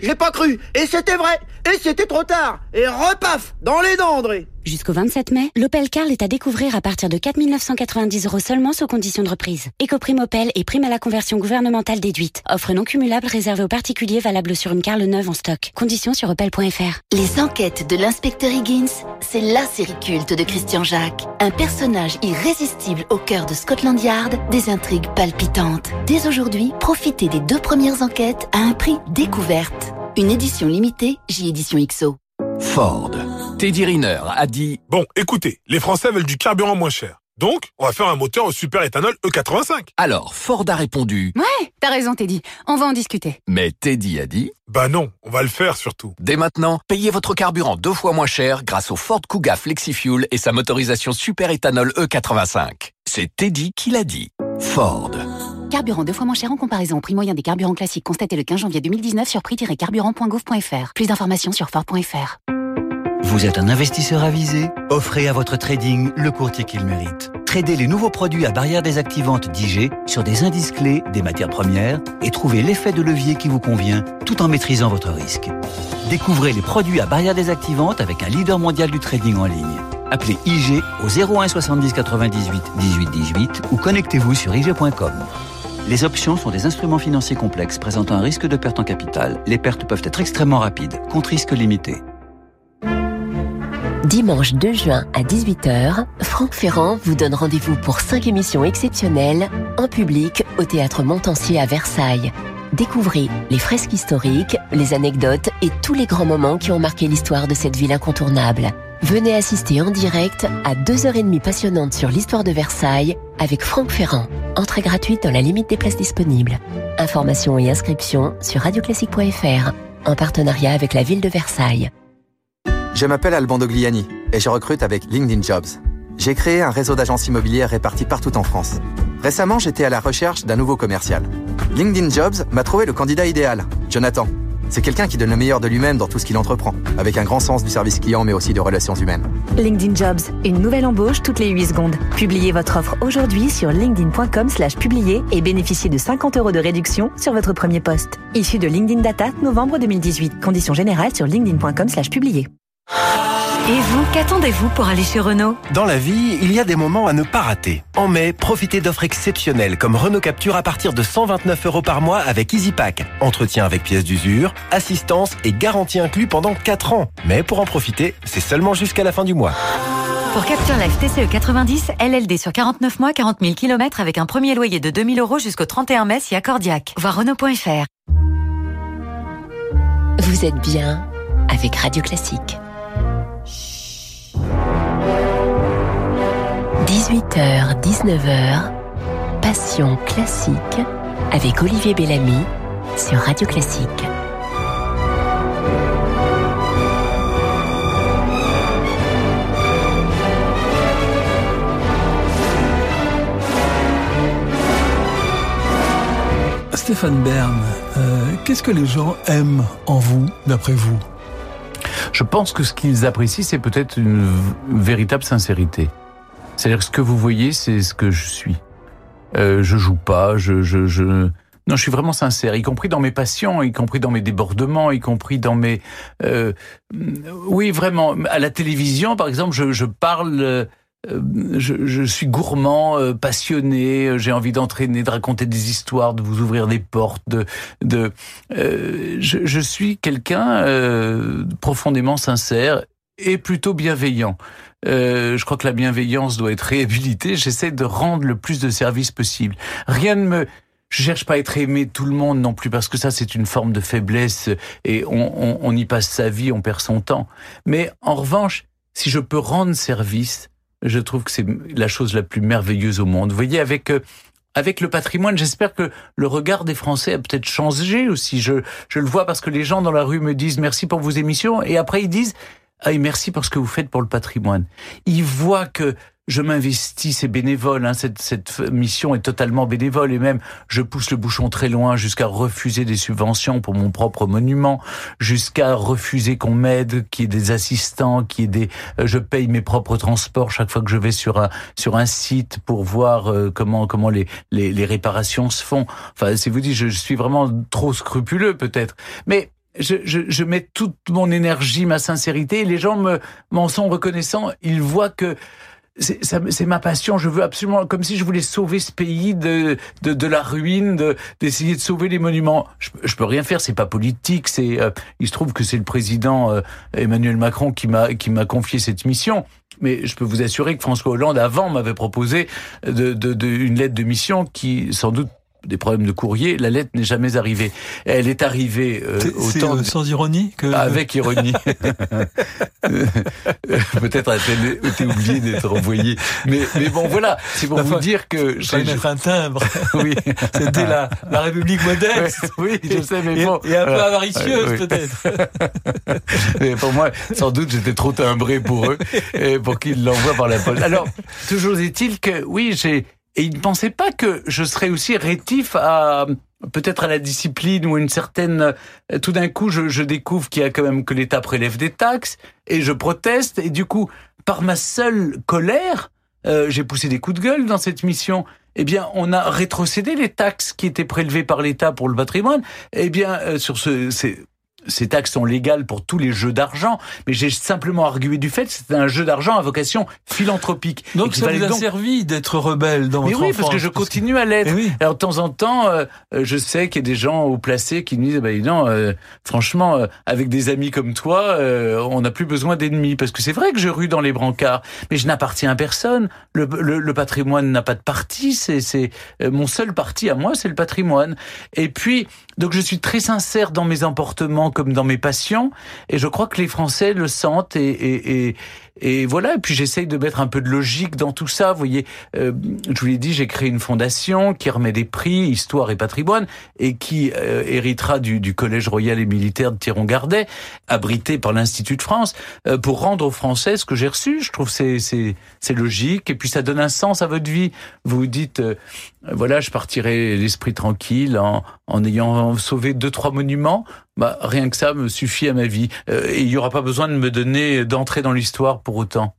j'ai pas cru. Et c'était vrai. Et c'était trop tard. Et repaf, dans les dents, André. Jusqu'au 27 mai, l'Opel Carl est à découvrir à partir de 4 990 euros seulement sous conditions de reprise. Éco-prime Opel et prime à la conversion gouvernementale déduite. Offre non cumulable réservée aux particuliers valable sur une Carl neuve en stock. Conditions sur opel.fr. Les enquêtes de l'inspecteur Higgins, c'est la série culte de Christian Jacques. Un personnage irrésistible au cœur de Scotland Yard, des intrigues palpitantes. Dès aujourd'hui, profitez des deux premières enquêtes à un prix découverte. Une édition limitée, J-Édition XO. Ford. Teddy Riner a dit Bon, écoutez, les Français veulent du carburant moins cher. Donc, on va faire un moteur au super éthanol E85. Alors, Ford a répondu Ouais, t'as raison Teddy, on va en discuter. Mais Teddy a dit Bah non, on va le faire surtout. Dès maintenant, payez votre carburant deux fois moins cher grâce au Ford Kuga FlexiFuel et sa motorisation super éthanol E85. C'est Teddy qui l'a dit. Ford. Carburant deux fois moins cher en comparaison au prix moyen des carburants classiques constaté le 15 janvier 2019 sur prix-carburant.gouv.fr. Plus d'informations sur Ford.fr. Vous êtes un investisseur avisé? Offrez à votre trading le courtier qu'il mérite. Tradez les nouveaux produits à barrière désactivante d'IG sur des indices clés, des matières premières et trouvez l'effet de levier qui vous convient tout en maîtrisant votre risque. Découvrez les produits à barrière désactivante avec un leader mondial du trading en ligne. Appelez IG au 01 70 98 18 18 ou connectez-vous sur IG.com. Les options sont des instruments financiers complexes présentant un risque de perte en capital. Les pertes peuvent être extrêmement rapides, contre risque limité. Dimanche 2 juin à 18h, Franck Ferrand vous donne rendez-vous pour 5 émissions exceptionnelles en public au Théâtre Montancier à Versailles. Découvrez les fresques historiques, les anecdotes et tous les grands moments qui ont marqué l'histoire de cette ville incontournable. Venez assister en direct à 2h30 passionnantes sur l'histoire de Versailles avec Franck Ferrand. Entrée gratuite dans la limite des places disponibles. Informations et inscriptions sur radioclassique.fr en partenariat avec la ville de Versailles. Je m'appelle Alban Dogliani et je recrute avec LinkedIn Jobs. J'ai créé un réseau d'agences immobilières réparties partout en France. Récemment, j'étais à la recherche d'un nouveau commercial. LinkedIn Jobs m'a trouvé le candidat idéal, Jonathan. C'est quelqu'un qui donne le meilleur de lui-même dans tout ce qu'il entreprend, avec un grand sens du service client mais aussi de relations humaines. LinkedIn Jobs, une nouvelle embauche toutes les 8 secondes. Publiez votre offre aujourd'hui sur linkedin.com slash publier et bénéficiez de 50 euros de réduction sur votre premier poste. Issu de LinkedIn Data, novembre 2018. Conditions générales sur linkedin.com slash publier. Et vous, qu'attendez-vous pour aller chez Renault Dans la vie, il y a des moments à ne pas rater. En mai, profitez d'offres exceptionnelles comme Renault Capture à partir de 129 euros par mois avec EasyPack. Entretien avec pièces d'usure, assistance et garantie inclus pendant 4 ans. Mais pour en profiter, c'est seulement jusqu'à la fin du mois. Pour Capture Life TCE 90, LLD sur 49 mois, 40 000 km avec un premier loyer de 2000 euros jusqu'au 31 mai si accordiaque. Voir Renault.fr. Vous êtes bien avec Radio Classique. 18h, 19h, Passion classique avec Olivier Bellamy sur Radio Classique. Stéphane Bern, euh, qu'est-ce que les gens aiment en vous, d'après vous? Je pense que ce qu'ils apprécient, c'est peut-être une véritable sincérité. C'est-à-dire que ce que vous voyez, c'est ce que je suis. Euh, je joue pas, je, je, je, Non, je suis vraiment sincère, y compris dans mes passions, y compris dans mes débordements, y compris dans mes... Euh, oui, vraiment. À la télévision, par exemple, je, je parle... Euh, je, je, suis gourmand, euh, passionné, j'ai envie d'entraîner, de raconter des histoires, de vous ouvrir des portes. De, de euh, je, je, suis quelqu'un euh, profondément sincère et plutôt bienveillant. Euh, je crois que la bienveillance doit être réhabilitée. J'essaie de rendre le plus de services possible. Rien ne me je cherche pas à être aimé tout le monde non plus parce que ça c'est une forme de faiblesse et on, on, on, y passe sa vie, on perd son temps. Mais en revanche, si je peux rendre service, je trouve que c'est la chose la plus merveilleuse au monde. Vous voyez, avec euh, avec le patrimoine, j'espère que le regard des Français a peut-être changé aussi. Je, je le vois parce que les gens dans la rue me disent merci pour vos émissions et après ils disent ah, et merci pour ce que vous faites pour le patrimoine. Ils voient que je m'investis, c'est bénévole, hein, cette, cette mission est totalement bénévole et même je pousse le bouchon très loin jusqu'à refuser des subventions pour mon propre monument, jusqu'à refuser qu'on m'aide, qu'il y ait des assistants, qu'il y ait des, euh, je paye mes propres transports chaque fois que je vais sur un sur un site pour voir euh, comment comment les, les, les réparations se font. Enfin, si vous dites, je, je suis vraiment trop scrupuleux peut-être, mais je, je, je, mets toute mon énergie, ma sincérité, et les gens me m'en sont reconnaissants. Ils voient que c'est ma passion. Je veux absolument, comme si je voulais sauver ce pays de de, de la ruine, d'essayer de, sauver les monuments. Je, je peux rien faire. C'est pas politique. C'est euh, il se trouve que c'est le président euh, Emmanuel Macron qui m'a qui m'a confié cette mission. Mais je peux vous assurer que François Hollande avant m'avait proposé de, de, de, une lettre de mission qui sans doute des problèmes de courrier, la lettre n'est jamais arrivée. Elle est arrivée euh, autant euh, sans ironie que avec ironie. Peut-être a-t-elle été oubliée d'être envoyée. Mais mais bon voilà, c'est pour vous dire que je vais mettre un timbre. oui, c'était la la République modeste. oui, je sais mais bon et un peu avaricieuse peut-être. mais pour moi, sans doute j'étais trop timbré pour eux et pour qu'ils l'envoient par la poste. Alors, toujours est-il que oui, j'ai et il ne pensait pas que je serais aussi rétif à peut-être à la discipline ou une certaine. Tout d'un coup, je, je découvre qu'il y a quand même que l'État prélève des taxes et je proteste et du coup, par ma seule colère, euh, j'ai poussé des coups de gueule dans cette mission. Eh bien, on a rétrocédé les taxes qui étaient prélevées par l'État pour le patrimoine. Eh bien, euh, sur ce, c'est ces taxes sont légales pour tous les jeux d'argent, mais j'ai simplement argué du fait que c'était un jeu d'argent à vocation philanthropique. Donc ça vous a servi d'être rebelle dans mais votre oui, parce que je continue à l'être. Oui. Alors de temps en temps, euh, je sais qu'il y a des gens au placé qui me disent, bah, non, euh, franchement, euh, avec des amis comme toi, euh, on n'a plus besoin d'ennemis, parce que c'est vrai que je rue dans les brancards, mais je n'appartiens à personne. Le, le, le patrimoine n'a pas de parti, c'est euh, mon seul parti à moi, c'est le patrimoine. Et puis, donc je suis très sincère dans mes emportements comme dans mes passions, et je crois que les Français le sentent et, et, et, et voilà. Et puis j'essaye de mettre un peu de logique dans tout ça. Vous voyez, euh, je vous l'ai dit, j'ai créé une fondation qui remet des prix, histoire et patrimoine, et qui euh, héritera du, du, Collège royal et militaire de Thiron-Gardet, abrité par l'Institut de France, euh, pour rendre aux Français ce que j'ai reçu. Je trouve c'est c'est logique, et puis ça donne un sens à votre vie. Vous vous dites, euh, voilà, je partirai l'esprit tranquille en, en ayant sauvé deux trois monuments. Bah, rien que ça me suffit à ma vie. Euh, et il n'y aura pas besoin de me donner d'entrer dans l'histoire pour autant.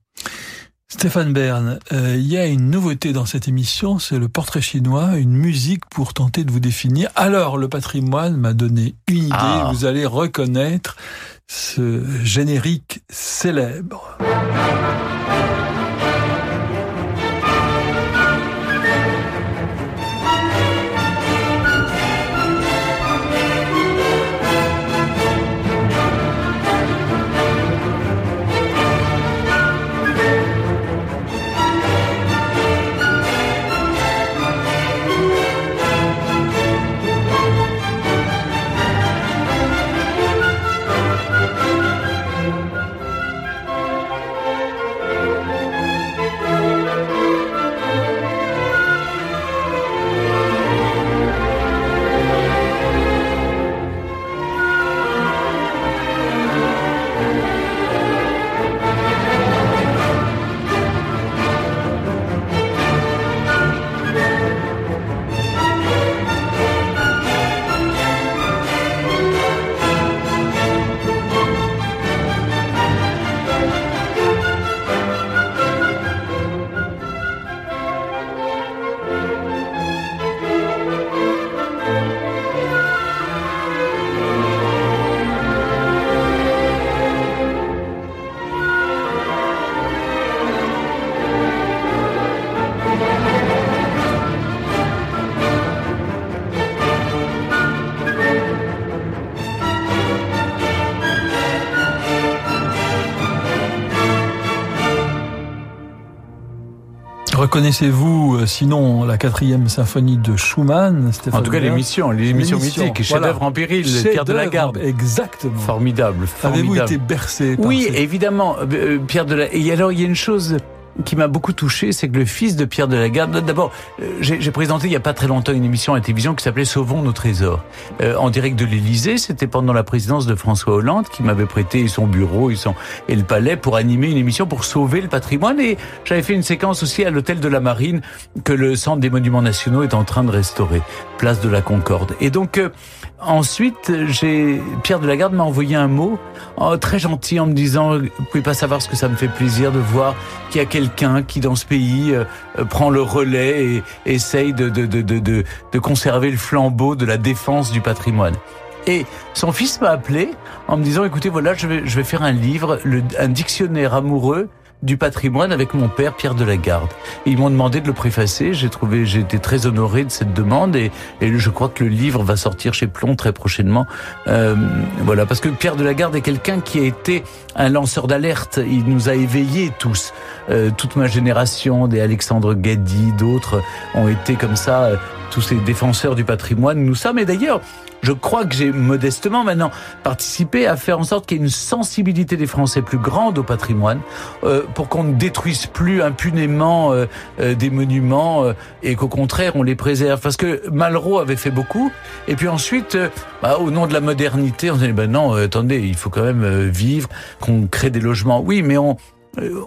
Stéphane Bern, euh, il y a une nouveauté dans cette émission, c'est le portrait chinois, une musique pour tenter de vous définir. Alors, le patrimoine m'a donné une idée, ah. vous allez reconnaître ce générique célèbre. Reconnaissez-vous, euh, sinon, la quatrième symphonie de Schumann, Stéphane En tout cas, l'émission, l'émission mythique, chef-d'œuvre en péril, Pierre de la Garde. Exactement. Formidable, formidable. Avez-vous été bercé par Oui, évidemment, euh, Pierre de la... Et alors, il y a une chose qui m'a beaucoup touché, c'est que le fils de Pierre de la d'abord, euh, j'ai présenté il n'y a pas très longtemps une émission à la télévision qui s'appelait Sauvons nos trésors. Euh, en direct de l'Élysée, c'était pendant la présidence de François Hollande qui m'avait prêté son bureau et, son, et le palais pour animer une émission pour sauver le patrimoine. Et j'avais fait une séquence aussi à l'hôtel de la Marine que le Centre des Monuments Nationaux est en train de restaurer, place de la Concorde. Et donc, euh, ensuite, j'ai Pierre de la m'a envoyé un mot oh, très gentil en me disant, vous pouvez pas savoir ce que ça me fait plaisir de voir qu'il y a quelqu'un qui dans ce pays euh, euh, prend le relais et essaye de, de, de, de, conserver le flambeau de la défense du patrimoine. Et son fils m'a appelé en me disant, écoutez, voilà, je vais, je vais faire un livre, un dictionnaire amoureux du patrimoine avec mon père Pierre de la Garde. ils m'ont demandé de le préfacer. J'ai trouvé, j'ai été très honoré de cette demande et, et, je crois que le livre va sortir chez Plomb très prochainement. Euh, voilà, parce que Pierre de la Garde est quelqu'un qui a été un lanceur d'alerte. Il nous a éveillés tous. Euh, toute ma génération, des Alexandre Gadi, d'autres ont été comme ça. Euh, tous ces défenseurs du patrimoine, nous sommes. Et d'ailleurs, je crois que j'ai modestement maintenant participé à faire en sorte qu'il y ait une sensibilité des Français plus grande au patrimoine, euh, pour qu'on ne détruise plus impunément euh, euh, des monuments et qu'au contraire on les préserve. Parce que Malraux avait fait beaucoup, et puis ensuite, bah, au nom de la modernité, on dit ben non, attendez, il faut quand même vivre, qu'on crée des logements. Oui, mais on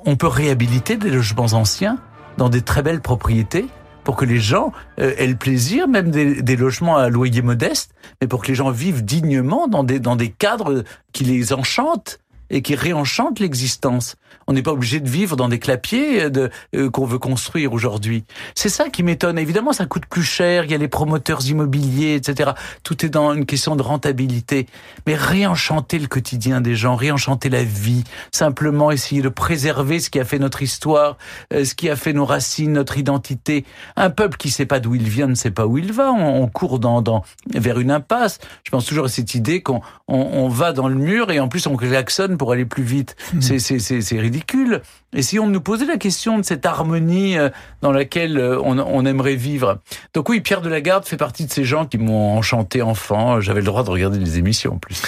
on peut réhabiliter des logements anciens dans des très belles propriétés pour que les gens euh, aient le plaisir, même des, logements à loyer modeste, mais pour que les gens vivent dignement dans des, dans des cadres qui les enchantent et qui réenchantent l'existence. On n'est pas obligé de vivre dans des clapiers euh, de, euh, qu'on veut construire aujourd'hui. C'est ça qui m'étonne. Évidemment, ça coûte plus cher. Il y a les promoteurs immobiliers, etc. Tout est dans une question de rentabilité. Mais réenchanter le quotidien des gens, réenchanter la vie, simplement essayer de préserver ce qui a fait notre histoire, euh, ce qui a fait nos racines, notre identité. Un peuple qui sait pas d'où il vient ne sait pas où il va. On, court dans, dans, vers une impasse. Je pense toujours à cette idée qu'on on, on va dans le mur et en plus on klaxonne pour aller plus vite. Mmh. C'est, ridicule. Et si on nous posait la question de cette harmonie euh, dans laquelle euh, on, aimerait vivre. Donc oui, Pierre de la Garde fait partie de ces gens qui m'ont enchanté enfant. J'avais le droit de regarder les émissions en plus.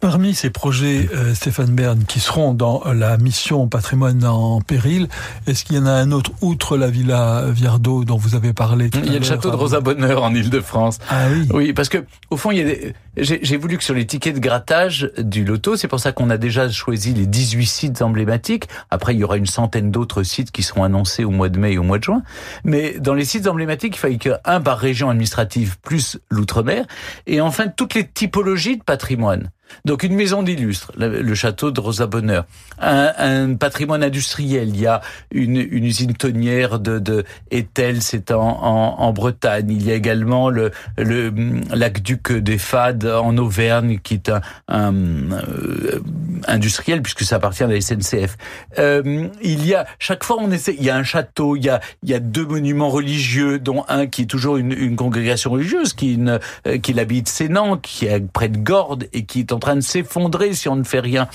Parmi ces projets, euh, Stéphane Bern, qui seront dans la mission patrimoine en péril, est-ce qu'il y en a un autre, outre la Villa Viardot dont vous avez parlé Il y a le château de Rosa Bonheur en Ile-de-France. Ah oui Oui, parce que au fond, il y a j'ai voulu que sur les tickets de grattage du loto, c'est pour ça qu'on a déjà choisi les 18 sites emblématiques. Après, il y aura une centaine d'autres sites qui seront annoncés au mois de mai et au mois de juin. Mais dans les sites emblématiques, il fallait qu'un par région administrative plus l'outre-mer. Et enfin, toutes les typologies de patrimoine. Donc une maison d'illustre, le, château de Rosa Bonheur, un, un, patrimoine industriel. Il y a une, une usine tonnière de, de Etel, c'est en, en, en, Bretagne. Il y a également le, le l'aqueduc des Fades en Auvergne, qui est un, un euh, industriel puisque ça appartient à la SNCF. Euh, il y a chaque fois on essaie. Il y a un château, il y a il y a deux monuments religieux, dont un qui est toujours une, une congrégation religieuse, qui une, euh, qui l'habite Sénan, qui est près de Gordes et qui est en train de s'effondrer si on ne fait rien.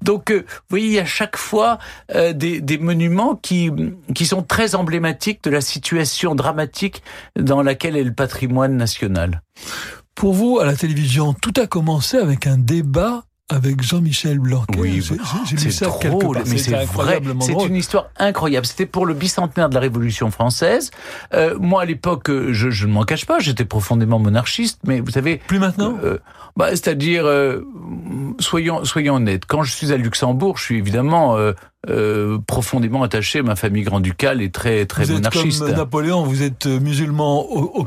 Donc, euh, vous voyez, il y a chaque fois euh, des, des, monuments qui, qui sont très emblématiques de la situation dramatique dans laquelle est le patrimoine national. Pour vous, à la télévision, tout a commencé avec un débat avec Jean-Michel Blanquer. Oui, ça drôle, mais c'est vrai. C'est une histoire incroyable. C'était pour le bicentenaire de la Révolution française. Euh, moi, à l'époque, je, je ne m'en cache pas, j'étais profondément monarchiste, mais vous savez. Plus maintenant. Euh, bah, c'est-à-dire, euh, soyons soyons honnêtes. Quand je suis à Luxembourg, je suis évidemment euh, profondément attaché. Ma famille grand-ducale est très très vous monarchiste. Êtes comme Napoléon, vous êtes musulman au, au.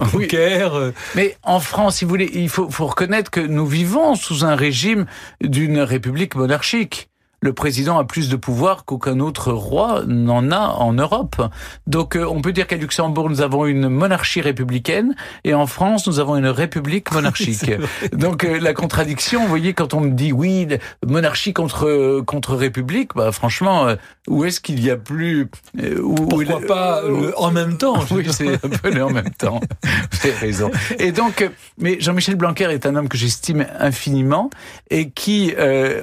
Mais en France, si vous voulez, il faut, faut reconnaître que nous vivons sous un régime d'une république monarchique le président a plus de pouvoir qu'aucun autre roi n'en a en Europe. Donc euh, on peut dire qu'à Luxembourg, nous avons une monarchie républicaine et en France, nous avons une république monarchique. Donc euh, la contradiction, vous voyez, quand on me dit oui, monarchie contre contre république, bah franchement, euh, où est-ce qu'il y a plus où, Pourquoi pas en même temps Oui, c'est un peu le en même temps. Vous avez raison. Et donc, mais Jean-Michel Blanquer est un homme que j'estime infiniment et qui,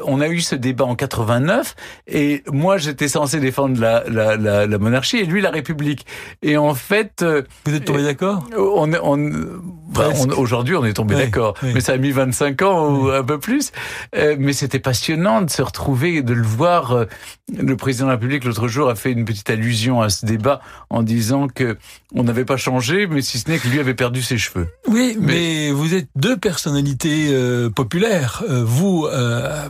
on a eu ce débat en 80 89 et moi j'étais censé défendre la, la, la, la, monarchie et lui la République. Et en fait, euh, vous êtes tombé d'accord On, on, bah, on aujourd'hui on est tombé d'accord, mais ça a mis 25 ans ou un peu plus. Euh, mais c'était passionnant de se retrouver, de le voir. Euh, le président de la République l'autre jour a fait une petite allusion à ce débat en disant que on n'avait pas changé, mais si ce n'est que lui avait perdu ses cheveux. Oui, mais, vous êtes deux personnalités euh, populaires. vous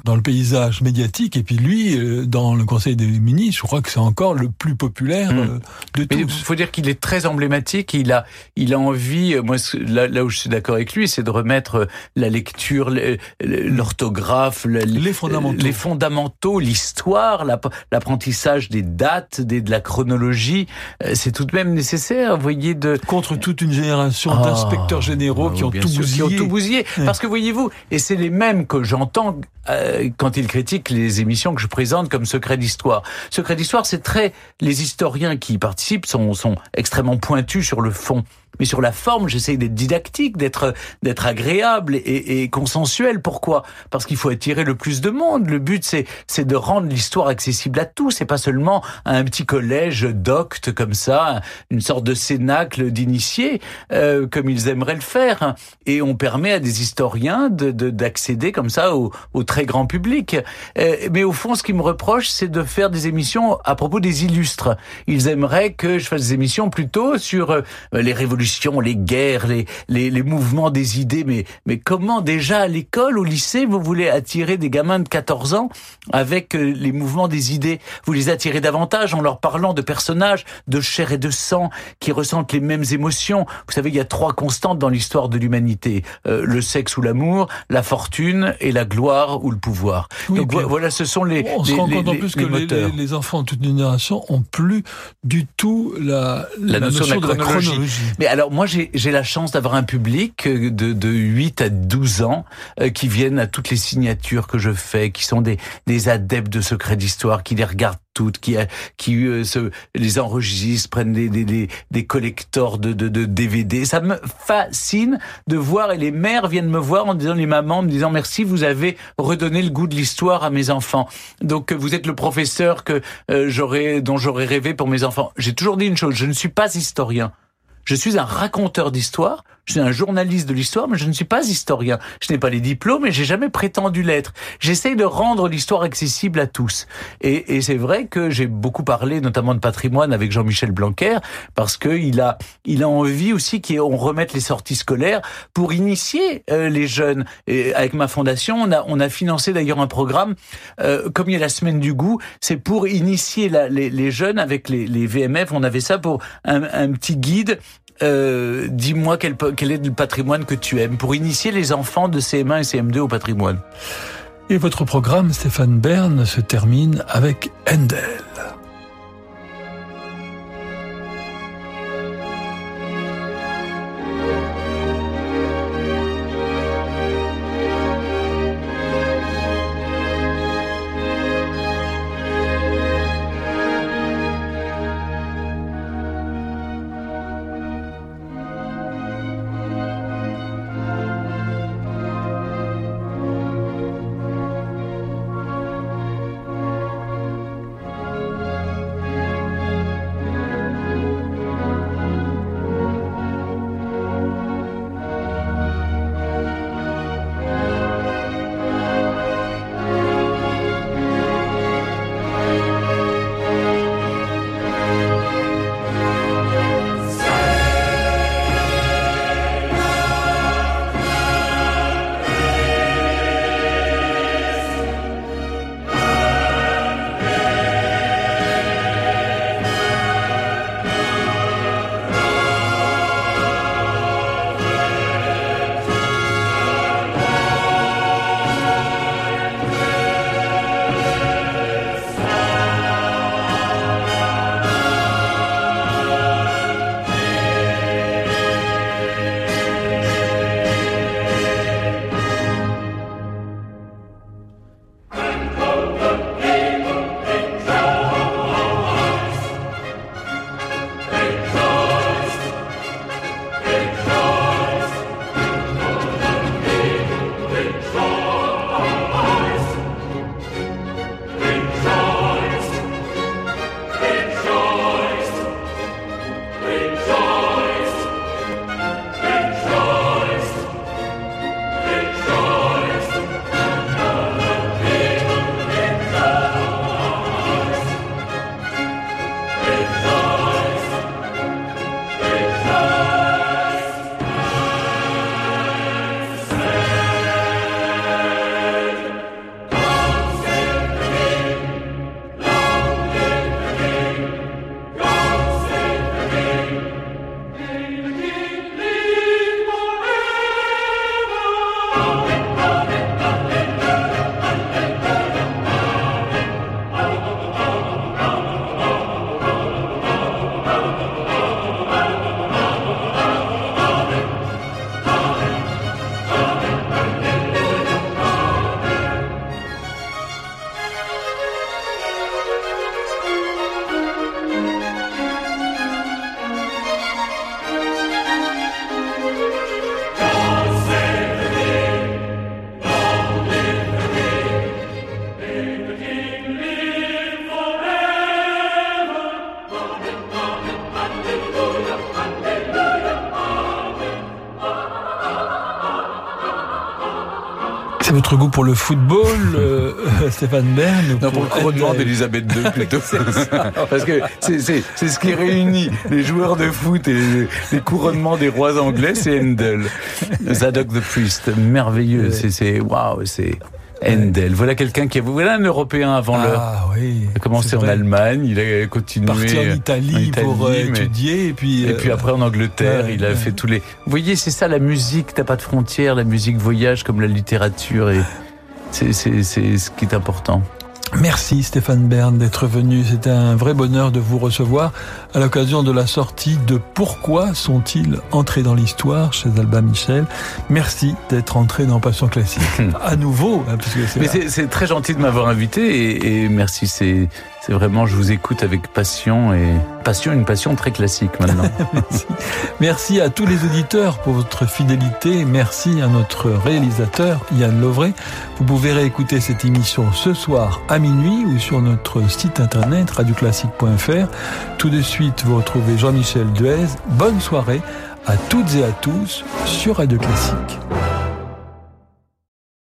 dans le paysage médiatique et puis lui dans le Conseil des ministres. Je crois que c'est encore le plus populaire hmm. de tous. Il faut dire qu'il est très emblématique. Il a, il a envie. Moi, là, là où je suis d'accord avec lui, c'est de remettre la lecture, l'orthographe, les fondamentaux, les fondamentaux, l'histoire, l'apprentissage des dates, des, de la chronologie. Euh, c'est tout de même nécessaire, vous voyez, de contre toute une génération ah, d'inspecteurs généraux qui, ont tout bousillé. qui ont tout bousillé. Parce que voyez-vous, et c'est les mêmes que j'entends euh, quand ils critiquent les émissions que je présente comme Secret d'histoire. Secret d'histoire, c'est très les historiens qui y participent sont, sont extrêmement pointus sur le fond. Mais sur la forme, j'essaye d'être didactique, d'être d'être agréable et, et, consensuel. Pourquoi? Parce qu'il faut attirer le plus de monde. Le but, c'est c'est de rendre l'histoire accessible à tous. C'est pas seulement un petit collège docte comme ça, une sorte de cénacle d'initiés euh, comme ils aimeraient le faire. Et on permet à des historiens de d'accéder comme ça au, au, très grand public. Euh, mais au fond, ce qu'ils me reprochent, c'est de faire des émissions à propos des illustres. Ils aimeraient que je fasse des émissions plutôt sur euh, les révolutions les guerres, les, les, les, mouvements des idées. Mais, mais comment déjà à l'école, au lycée, vous voulez attirer des gamins de 14 ans avec euh, les mouvements des idées? Vous les attirez davantage en leur parlant de personnages de chair et de sang qui ressentent les mêmes émotions. Vous savez, il y a trois constantes dans l'histoire de l'humanité. Euh, le sexe ou l'amour, la fortune et la gloire ou le pouvoir. Donc voilà, ce sont les On se rend compte en plus que les, les, enfants de toute une génération ont plus du tout la, la, notion, de la chronologie. Mais alors moi j'ai la chance d'avoir un public euh, de, de 8 à 12 ans euh, qui viennent à toutes les signatures que je fais, qui sont des, des adeptes de secrets d'histoire, qui les regardent toutes, qui, qui euh, se, les enregistrent, prennent des, des, des, collecteurs de, de, de, DVD. Ça me fascine de voir, et les mères viennent me voir en disant, les mamans, me disant merci, vous avez redonné le goût de l'histoire à mes enfants. Donc vous êtes le professeur que j'aurais, dont j'aurais rêvé pour mes enfants. J'ai toujours dit une chose, je ne suis pas historien. Je suis un raconteur d'histoire, je suis un journaliste de l'histoire, mais je ne suis pas historien. Je n'ai pas les diplômes et j'ai jamais prétendu l'être. J'essaye de rendre l'histoire accessible à tous. Et, et c'est vrai que j'ai beaucoup parlé, notamment de patrimoine, avec Jean-Michel Blanquer, parce que il a, il a envie aussi qu'on remette les sorties scolaires pour initier euh, les jeunes. Et avec ma fondation, on a, on a financé d'ailleurs un programme, euh, comme il y a la semaine du goût, c'est pour initier la, les, les, jeunes avec les, les, VMF. On avait ça pour un, un petit guide euh, dis-moi quel, quel est le patrimoine que tu aimes pour initier les enfants de CM1 et CM2 au patrimoine. Et votre programme, Stéphane Bern, se termine avec Handel. Votre goût pour le football, euh, Stéphane Bern Non, pour le couronnement d'Elisabeth II plutôt. Parce que c'est ce qui réunit les joueurs de foot et les, couronnements des rois anglais, c'est Handel. Zadok the Priest, merveilleux. C'est waouh, c'est Handel. Voilà quelqu'un qui a voilà un Européen avant l'heure. Ah oui. Il a commencé en Allemagne, il a continué Parti en Italie, pour euh, étudier et puis et puis après en Angleterre, il a fait tous les. Vous voyez, c'est ça la musique. T'as pas de frontières. La musique voyage comme la littérature et c'est c'est c'est ce qui est important. Merci Stéphane Bern d'être venu. C'était un vrai bonheur de vous recevoir à l'occasion de la sortie de Pourquoi sont-ils entrés dans l'histoire chez Alba Michel. Merci d'être entré dans Passion Classique à nouveau. Hein, Mais c'est très gentil de m'avoir invité et, et merci. C'est c'est vraiment, je vous écoute avec passion et passion, une passion très classique maintenant. Merci. À tous les auditeurs pour votre fidélité. Merci à notre réalisateur Yann Lovray. Vous pouvez réécouter cette émission ce soir à minuit ou sur notre site internet radioclassique.fr. Tout de suite, vous retrouvez Jean-Michel Duez. Bonne soirée à toutes et à tous sur Radio Classique.